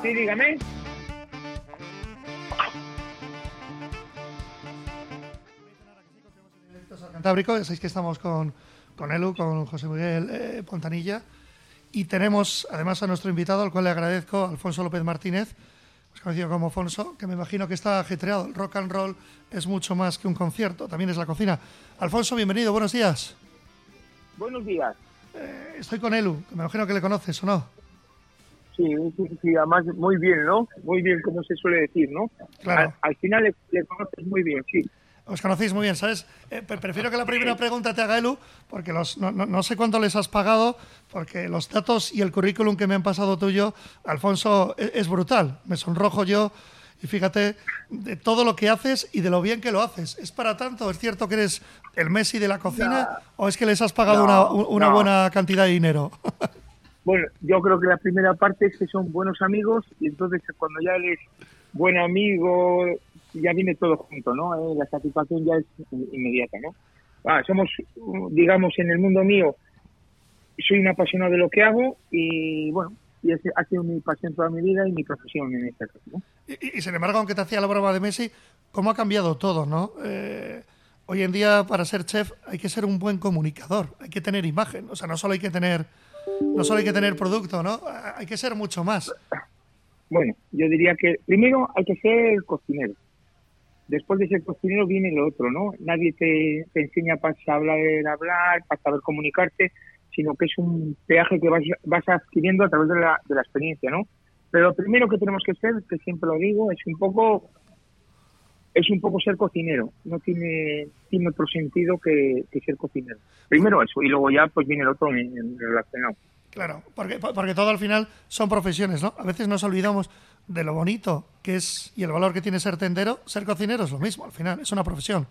Sí, dígame. Cantábrico, ya sabéis que estamos con, con Elu, con José Miguel eh, Pontanilla. Y tenemos además a nuestro invitado, al cual le agradezco, Alfonso López Martínez, más conocido como Alfonso, que me imagino que está ajetreado. El rock and roll es mucho más que un concierto, también es la cocina. Alfonso, bienvenido, buenos días. Buenos días. Eh, estoy con Elu, que me imagino que le conoces, ¿o no? Sí, sí, sí, además muy bien, ¿no? Muy bien, como se suele decir, ¿no? Claro. Al, al final le, le conoces muy bien, sí. Os conocéis muy bien, ¿sabes? Eh, pre- prefiero que la primera pregunta te haga Elu, porque los, no, no- no sé cuánto les has pagado, porque los datos y el currículum que me han pasado tuyo, Alfonso, e- es, brutal. Me sonrojo yo y fíjate de todo lo que haces y de lo bien que lo haces. ¿Es para tanto? ¿Es cierto que eres el Messi de la cocina o es que les has pagado No, una, una no. buena cantidad de dinero? Bueno, yo creo que la primera parte es que son buenos amigos y entonces cuando ya eres buen amigo, ya viene todo junto, ¿no? Eh, la satisfacción ya es inmediata, ¿no? Ah, somos, digamos, en el mundo mío, soy un apasionado de lo que hago y, bueno, y ese ha sido mi pasión toda mi vida y mi profesión en este caso, y sin embargo, aunque te hacía la broma de Messi, ¿cómo ha cambiado todo, no? Eh, hoy en día, para ser chef, hay que ser un buen comunicador, hay que tener imagen. O sea, no solo hay que tener, no solo hay que tener producto, ¿no? Hay que ser mucho más. Bueno, yo diría que primero hay que ser cocinero. Después de ser cocinero viene lo otro, ¿no? Nadie te, te enseña para saber hablar, para saber comunicarte, sino que es un peaje que vas, vas adquiriendo a través de la, de la experiencia, ¿no? Pero lo primero que tenemos que ser, que siempre lo digo, es un poco es un poco ser cocinero. No tiene, tiene otro sentido que, que ser cocinero. Primero eso, y luego ya pues viene el otro en- en relacionado. Claro, porque, porque todo al final son profesiones, ¿no? A veces nos olvidamos de lo bonito que es y el valor que tiene ser tendero. Ser cocinero es lo mismo, al final, es una profesión.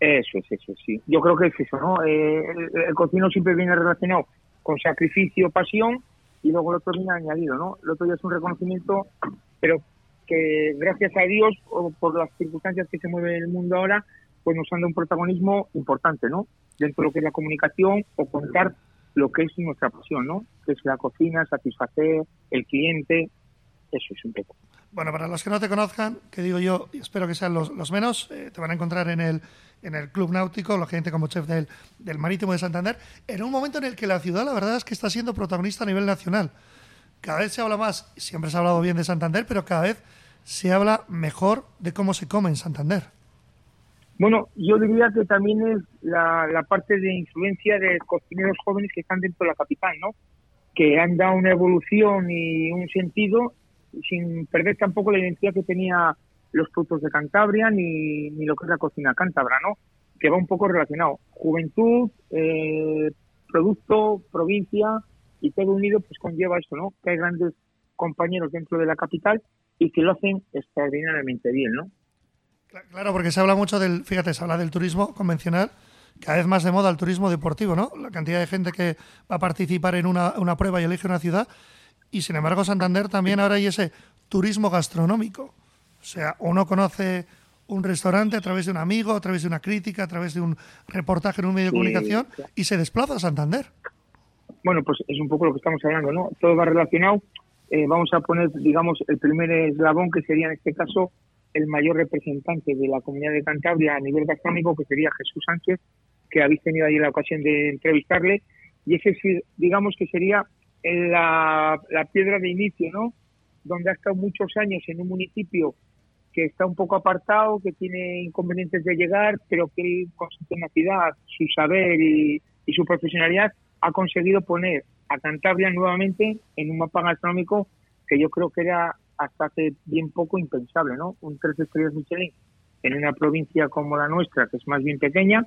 Eso es, eso sí. Yo creo que es eso, ¿no? Eh, el, el cocinero siempre viene relacionado con sacrificio, pasión, y luego el otro viene añadido, ¿no? El otro ya es un reconocimiento, pero que gracias a Dios, o por las circunstancias que se mueve el mundo ahora, pues nos han dado un protagonismo importante, ¿no? Dentro de lo que es la comunicación o contar lo que es nuestra pasión, ¿no? Que es la cocina, satisfacer el cliente, eso es un poco. Bueno, para los que no te conozcan, que digo yo, y espero que sean los, los menos, eh, te van a encontrar en el, en el Club Náutico, lógicamente como chef del, del Marítimo de Santander, en un momento en el que la ciudad, la verdad es que está siendo protagonista a nivel nacional. Cada vez se habla más, siempre se ha hablado bien de Santander, pero cada vez se habla mejor de cómo se come en Santander. Bueno, yo diría que también es la, la parte de influencia de cocineros jóvenes que están dentro de la capital, ¿no? Que han dado una evolución y un sentido sin perder tampoco la identidad que tenía los productos de Cantabria ni, ni lo que es la cocina cántabra, ¿no? Que va un poco relacionado. Juventud, eh, producto, provincia y todo unido pues conlleva eso, ¿no? Que hay grandes compañeros dentro de la capital y que lo hacen extraordinariamente bien, ¿no? Cla- Claro, porque se habla mucho del, fíjate, se habla del turismo convencional, cada vez más de moda el turismo deportivo, ¿no? La cantidad de gente que va a participar en una, una prueba y elige una ciudad. Y sin embargo, Santander también ahora hay ese turismo gastronómico. O sea, uno conoce un restaurante a través de un amigo, a través de una crítica, a través de un reportaje en un medio de Sí, comunicación claro. y se desplaza a Santander. Bueno, pues es un poco lo que estamos hablando, ¿no? Todo va relacionado. Eh, vamos a poner, digamos, el primer eslabón, que sería en este caso el mayor representante de la comunidad de Cantabria a nivel gastronómico, que sería Jesús Sánchez, que habéis tenido ahí la ocasión de entrevistarle. Y ese, digamos, que sería la, la piedra de inicio, ¿no? Donde ha estado muchos años en un municipio que está un poco apartado, que tiene inconvenientes de llegar, pero que con su tenacidad, su saber y su profesionalidad ha conseguido poner a Cantabria nuevamente en un mapa gastronómico que yo creo que era hasta hace bien poco impensable, ¿no? Un tres estrellas Michelin en una provincia como la nuestra, que es más bien pequeña,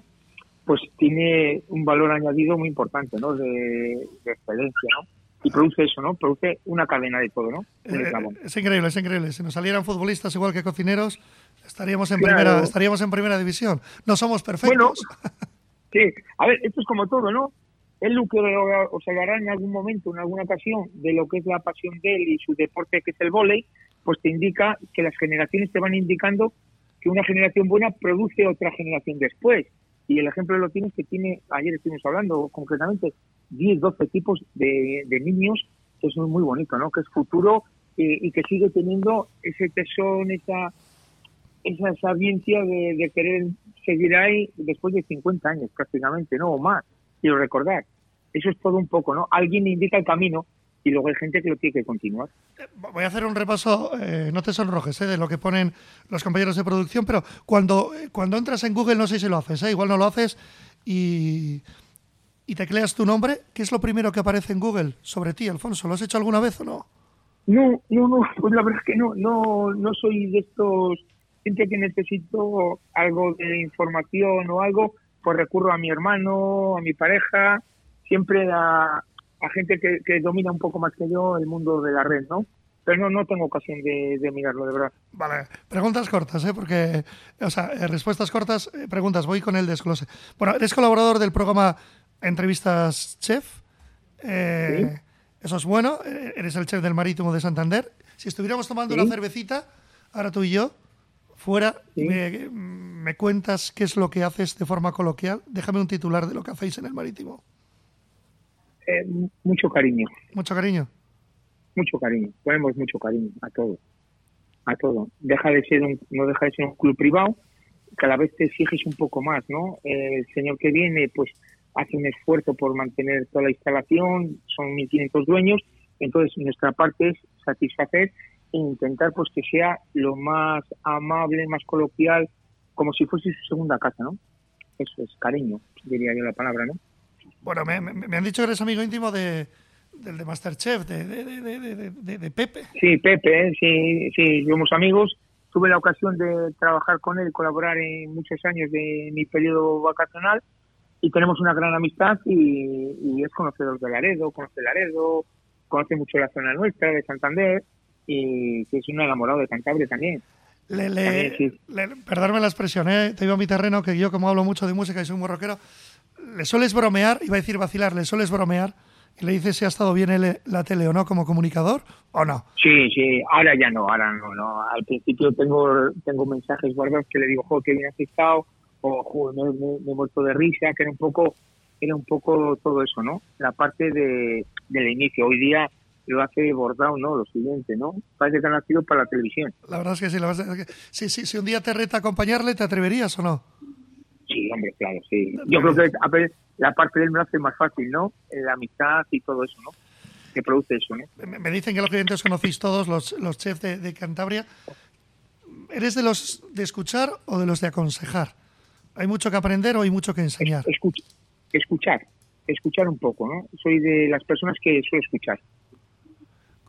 pues tiene un valor añadido muy importante, ¿no? De, de excelencia, ¿no? Y produce eso, ¿no? Produce una cadena de todo, ¿no? Eh, eslabón. es increíble, es increíble. Si nos salieran futbolistas igual que cocineros, estaríamos en, Claro. primera, estaríamos en primera división. No somos perfectos. Bueno, Sí, a ver, esto es como todo, ¿no? Él lo que os hablará en algún momento, en alguna ocasión, de lo que es la pasión de él y su deporte, que es el vóley, pues te indica que las generaciones te van indicando que una generación buena produce otra generación después. Y el ejemplo lo tienes que tiene, ayer estuvimos hablando concretamente, 10, 12 tipos de, de niños, que es muy bonito, ¿no? Que es futuro y, que sigue teniendo ese tesón, esa, esa sabiencia de, de, querer seguir ahí después de 50 años prácticamente, ¿no? O más, quiero recordar. Eso es todo un poco, ¿no? Alguien indica el camino y luego hay gente que lo tiene que continuar. Voy a hacer un repaso, eh, no te sonrojes, eh, de lo que ponen los compañeros de producción, pero cuando, cuando entras en Google, no sé si lo haces, eh, igual no lo haces, y, y tecleas tu nombre, ¿qué es lo primero que aparece en Google sobre ti, Alfonso? ¿Lo has hecho alguna vez o no? No, no, no, pues la verdad es que no, no, no soy de estos gente que necesito algo de información o algo, pues recurro a mi hermano, a mi pareja, siempre a, a gente que, domina un poco más que yo el mundo de la red, ¿no? Pero no, no tengo ocasión de, mirarlo, de verdad. Vale, preguntas cortas, ¿eh? Porque, o sea, eh, respuestas cortas, eh, preguntas, voy con el desglose. Bueno, eres colaborador del programa Entrevistas Chef. Eh, eso es bueno, eres el chef del Marítimo de Santander. Si estuviéramos tomando una cervecita, ahora tú y yo, fuera, me, me cuentas qué es lo que haces de forma coloquial. Déjame un titular de lo que hacéis en el Marítimo. Eh, mucho cariño. Mucho cariño. Mucho cariño. Ponemos mucho cariño a todo. A todo. Deja de ser un, no deja de ser un club privado. Cada vez te exiges un poco más, ¿no? el señor que viene, pues hace un esfuerzo por mantener toda la instalación. Son 1.500 dueños. Entonces, nuestra parte es satisfacer e intentar, pues, que sea lo más amable, más coloquial, como si fuese su segunda casa, ¿no? Eso es cariño, diría yo la palabra, ¿no? Bueno, me, han dicho que eres amigo íntimo de, del de Masterchef, de, de, de, Pepe. Sí, Pepe, sí, sí, somos amigos. Tuve la ocasión de trabajar con él, colaborar en muchos años de mi periodo vacacional y tenemos una gran amistad y, es conocedor de Laredo, conoce Laredo, conoce mucho la zona nuestra, de Santander y es un enamorado de Cantabria también. Le, le, perdóname la expresión, ¿eh? te digo a mi terreno que yo como hablo mucho de música y soy muy rockero, le sueles bromear, iba a decir vacilar, le sueles bromear y le dices si ha estado bien la tele o no como comunicador o no. Sí, sí, ahora ya no, ahora no, no. Al principio tengo tengo mensajes guardados que le digo, joder, qué bien has estado, o joder, me, he muerto de risa, que era un poco era un poco todo eso, ¿no? La parte de, del inicio. Hoy día lo hace bordado, ¿no? Lo siguiente, ¿no? Parece que ha nacido para la televisión. La verdad es que sí. La verdad es que, sí, sí, si un día te reta acompañarle, ¿te atreverías o no? Sí, hombre, claro, sí. Yo creo que la parte de él me lo hace más fácil, ¿no? La amistad y todo eso, ¿no? Que produce eso, ¿no? Me dicen que los clientes conocéis todos, los, los chefs de, Cantabria. ¿Eres de los de escuchar o de los de aconsejar? ¿Hay mucho que aprender o hay mucho que enseñar? escuchar, escuchar un poco, ¿no? Soy de las personas que suelo escuchar.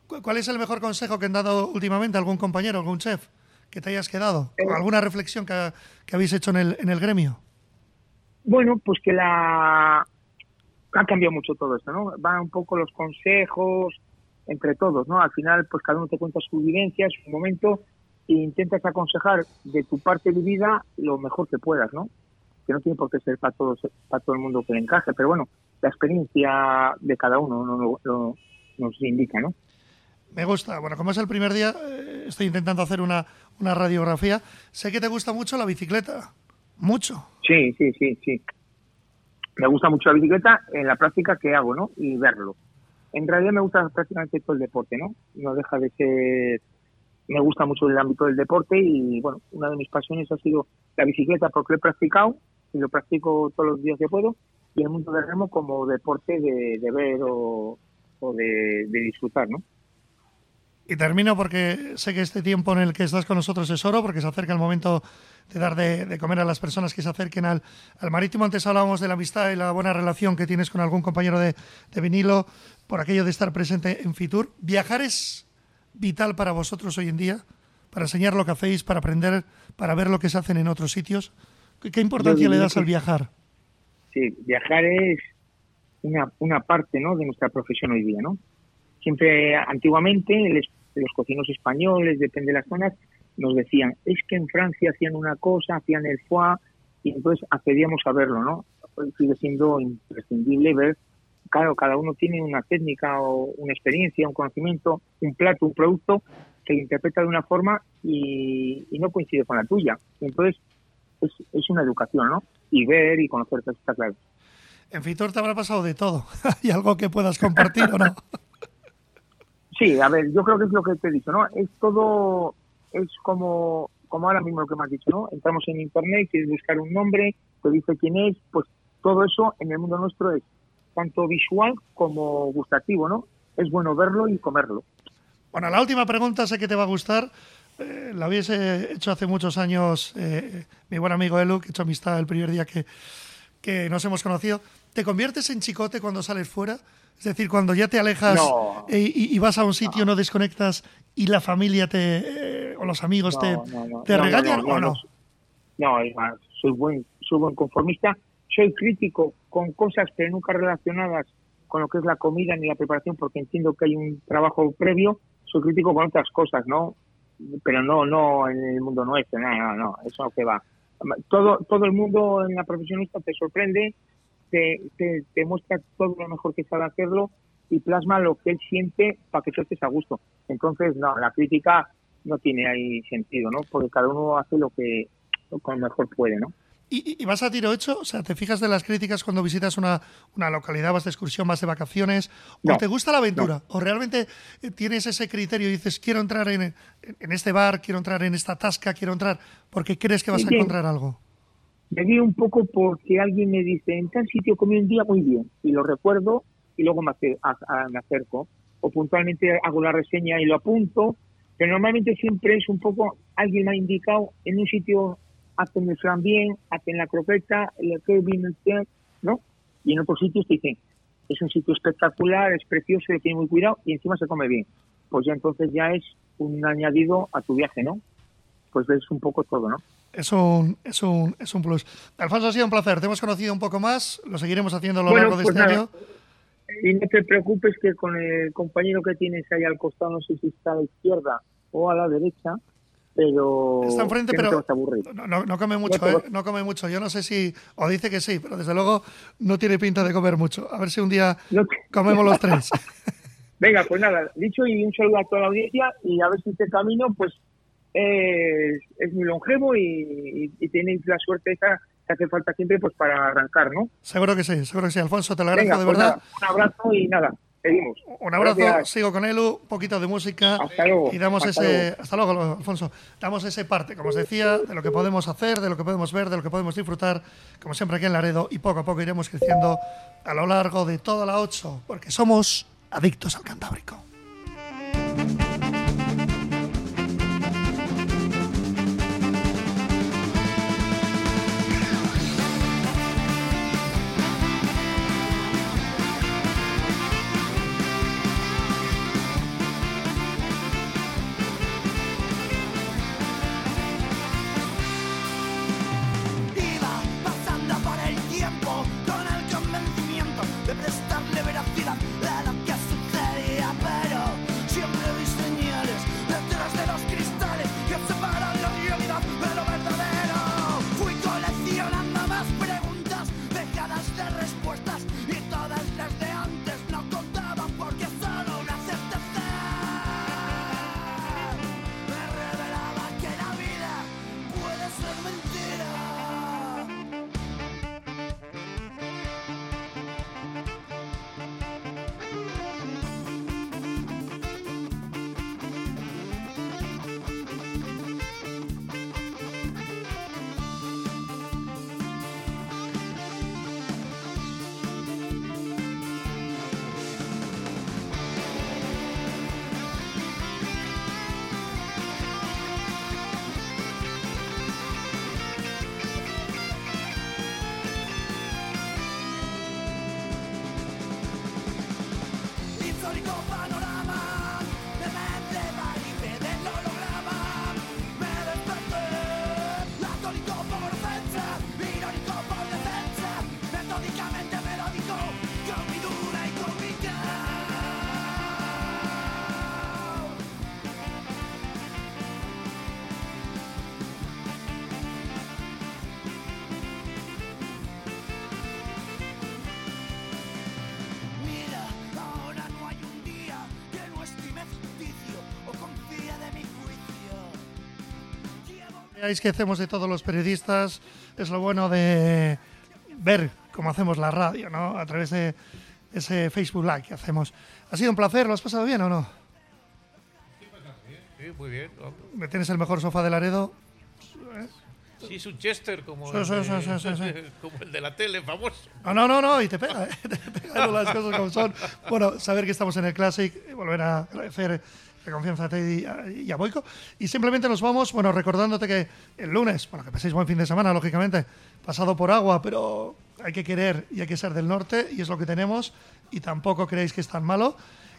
¿Cuál es el mejor consejo que han dado últimamente algún compañero, algún chef que te hayas quedado? ¿O eh, alguna reflexión que, que habéis hecho en el, en el gremio? Bueno, pues que la ha cambiado mucho todo esto, ¿no? Van un poco los consejos entre todos, ¿no? Al final, pues cada uno te cuenta su vivencia, su momento, e intentas aconsejar de tu parte de vida lo mejor que puedas, ¿no? Que no tiene por qué ser para todos, para todo el mundo que le encaje, pero bueno, la experiencia de cada uno nos indica, ¿no? Me gusta. Bueno, como es el primer día, eh, estoy intentando hacer una, una radiografía. Sé que te gusta mucho la bicicleta. Mucho. Sí, sí, sí, sí. Me gusta mucho la bicicleta en la práctica que hago, ¿no? Y verlo. En realidad me gusta prácticamente todo el deporte, ¿no? No deja de ser... Me gusta mucho el ámbito del deporte y, bueno, una de mis pasiones ha sido la bicicleta porque lo he practicado y lo practico todos los días que puedo y el mundo del remo como deporte de, ver o, de disfrutar, ¿no? Y termino porque sé que este tiempo en el que estás con nosotros es oro, porque se acerca el momento de dar de, comer a las personas que se acerquen al, marítimo. Antes hablábamos de la amistad y la buena relación que tienes con algún compañero de, vinilo, por aquello de estar presente en Fitur. ¿Viajar es vital para vosotros hoy en día? ¿Para enseñar lo que hacéis, para aprender, para ver lo que se hacen en otros sitios? ¿Qué, importancia le das al viajar? Sí, viajar es una, una parte ¿no? de nuestra profesión hoy día, ¿no? Siempre, antiguamente, los cocineros españoles, depende de las zonas, nos decían, es que en Francia hacían una cosa, hacían el foie, y entonces accedíamos a verlo, ¿no? Sigue siendo imprescindible ver, claro, cada uno tiene una técnica o una experiencia, un conocimiento, un plato, un producto que interpreta de una forma y, no coincide con la tuya. Entonces, es, es una educación, ¿no? Y ver y conocer, está claro. En Fitor te habrá pasado de todo. ¿Hay algo que puedas compartir o no? Sí, a ver, yo creo que es lo que te he dicho, ¿no? Es todo, es como, como ahora mismo lo que me has dicho, ¿no? Entramos en internet, quieres buscar un nombre, te dice quién es, pues todo eso en el mundo nuestro es tanto visual como gustativo, ¿no? Es bueno verlo y comerlo. Bueno, la última pregunta sé que te va a gustar. Eh, la hubiese hecho hace muchos años eh, mi buen amigo Elu, que he hecho amistad el primer día que, que nos hemos conocido. ¿Te conviertes en chicote cuando sales fuera? Es decir, cuando ya te alejas e, y, vas a un sitio, no, desconectas y la familia te eh, o los amigos te, te regañan o no? No, soy buen, soy buen conformista. Soy crítico con cosas que nunca relacionadas con lo que es la comida ni la preparación, porque entiendo que hay un trabajo previo. Soy crítico con otras cosas, ¿no? Pero no, no en el mundo nuestro, no, no, no, eso que va. Todo, todo el mundo en la profesionista te sorprende te, te, muestra todo lo mejor que sabe hacerlo y plasma lo que él siente para que tú estés a gusto. Entonces, no, la crítica no tiene ahí sentido, ¿no? Porque cada uno hace lo que con mejor puede, ¿no? ¿Y, vas a tiro hecho? O sea, ¿te fijas de las críticas cuando visitas una, una localidad, vas de excursión, vas de vacaciones? ¿O te gusta la aventura? ¿O realmente eh, tienes ese criterio y dices, quiero entrar en, en, este bar, quiero entrar en esta tasca, quiero entrar porque crees que vas a encontrar algo? Me vi un poco porque alguien me dice, en tal sitio comí un día muy bien, y lo recuerdo y luego me, acerco, o puntualmente hago la reseña y lo apunto, pero normalmente siempre es un poco, alguien me ha indicado, en un sitio hacen el flan bien, hacen la croqueta, el que vino ¿no? Y en otros sitios te dicen, es un sitio espectacular, es precioso, tiene muy cuidado y encima se come bien. Pues ya entonces ya es un añadido a tu viaje, ¿no? Pues ves un poco todo, ¿no? Es un, es un, es un plus. Alfonso, ha sido un placer. Te hemos conocido un poco más, lo seguiremos haciendo a lo largo de pues este año. Y no te preocupes que con el compañero que tienes ahí al costado, no sé si está a la izquierda o a la derecha, pero está enfrente, pero no, no, come mucho, ¿eh? no come mucho. Yo no sé si, o dice que sí, pero desde luego no tiene pinta de comer mucho. A ver si un día comemos los tres. Venga, pues nada, dicho y un saludo a toda la audiencia y a ver si este camino, pues es, muy longevo y, y, tenéis la suerte esa que hace falta siempre pues para arrancar, ¿no? Seguro que sí, seguro que sí. Alfonso, te lo agradezco de pues verdad. un abrazo y nada. Seguimos. Un abrazo, sigo con Elu, un poquito de música hasta luego, y damos ese, hasta luego, Alfonso, damos ese parte, como os decía, de lo que podemos hacer, de lo que podemos ver, de lo que podemos disfrutar, como siempre aquí en Laredo, y poco a poco iremos creciendo a lo largo de toda la 8, porque somos adictos al Cantábrico. Veáis que hacemos de todos los periodistas, es lo bueno de ver cómo hacemos la radio, ¿no? A través de ese Facebook Live que hacemos. ¿Ha sido un placer? ¿Lo has pasado bien o no? sí, muy bien. Me tienes el mejor sofá de Laredo. Sí, es un Chester como, Sí, el de, sí, sí, como el de la tele, famoso. No, no, no, no, y te pega, ¿eh? te pega las cosas como son. Bueno, saber que estamos en el Classic, y volver a agradecer la confianza a Teddy y a- Boico. Y simplemente nos vamos, bueno, recordándote que el lunes, bueno, que paséis buen fin de semana, lógicamente, pasado por agua, pero hay que querer y hay que ser del norte, y es lo que tenemos, y tampoco creéis que es tan malo.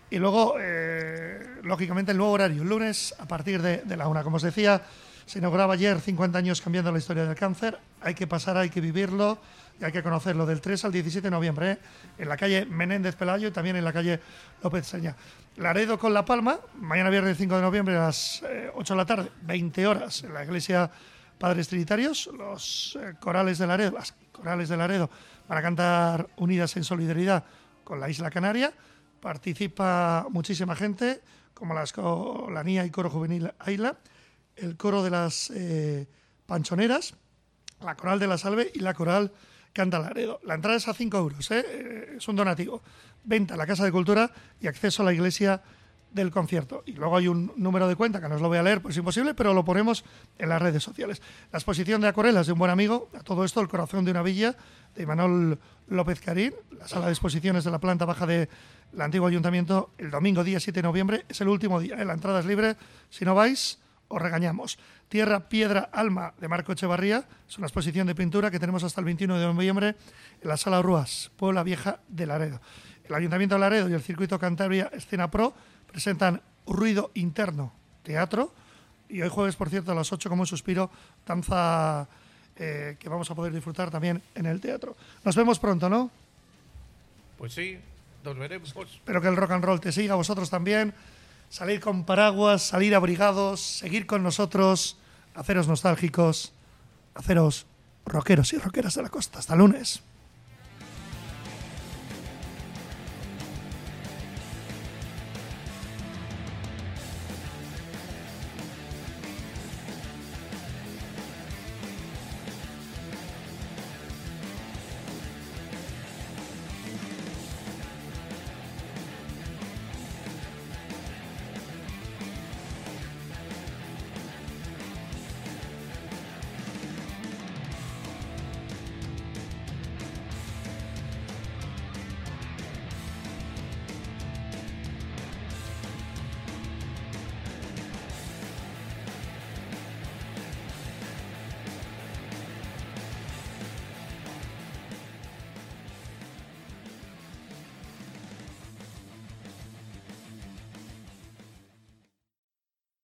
Y luego, eh, lógicamente, el nuevo horario, el lunes a partir de, de la una. Como os decía, se inauguraba ayer 50 años cambiando la historia del cáncer. Hay que pasar, hay que vivirlo y hay que conocerlo del 3 al 17 de noviembre ¿eh? en la calle Menéndez Pelayo y también en la calle López Seña. Laredo con La Palma, mañana viernes 5 de noviembre a las eh, 8 de la tarde, 20 horas, en la iglesia Padres Trinitarios. Los eh, corales de Laredo, las corales de Laredo van a cantar unidas en solidaridad con la isla Canaria. Participa muchísima gente, como la Escolanía y Coro Juvenil Aila, el coro de las eh, Panchoneras, la coral de la Salve y la coral Canta Laredo. La entrada es a 5 euros, ¿eh? Eh, es un donativo. Venta a la Casa de Cultura y acceso a la iglesia del concierto. Y luego hay un número de cuenta que no lo voy a leer, pues es imposible, pero lo ponemos en las redes sociales. La exposición de acuarelas de un buen amigo, a todo esto, El corazón de una villa, de Imanol López Carín, la sala de exposiciones de la planta baja del antiguo ayuntamiento, el domingo día 7 de noviembre, es el último día, ¿eh? la entrada es libre, si no vais, os regañamos. Tierra, Piedra, Alma de Marco Echevarría es una exposición de pintura que tenemos hasta el 21 de noviembre en la Sala Rúas, Puebla Vieja de Laredo. El Ayuntamiento de Laredo y el Circuito Cantabria Escena Pro presentan Ruido Interno Teatro y hoy jueves, por cierto, a las 8 como un suspiro, danza eh, que vamos a poder disfrutar también en el teatro. Nos vemos pronto, ¿no? Pues sí, nos veremos. Espero que el rock and roll te siga, a vosotros también. Salir con paraguas, salir abrigados, seguir con nosotros, haceros nostálgicos, haceros rockeros y rockeras de la costa. Hasta lunes.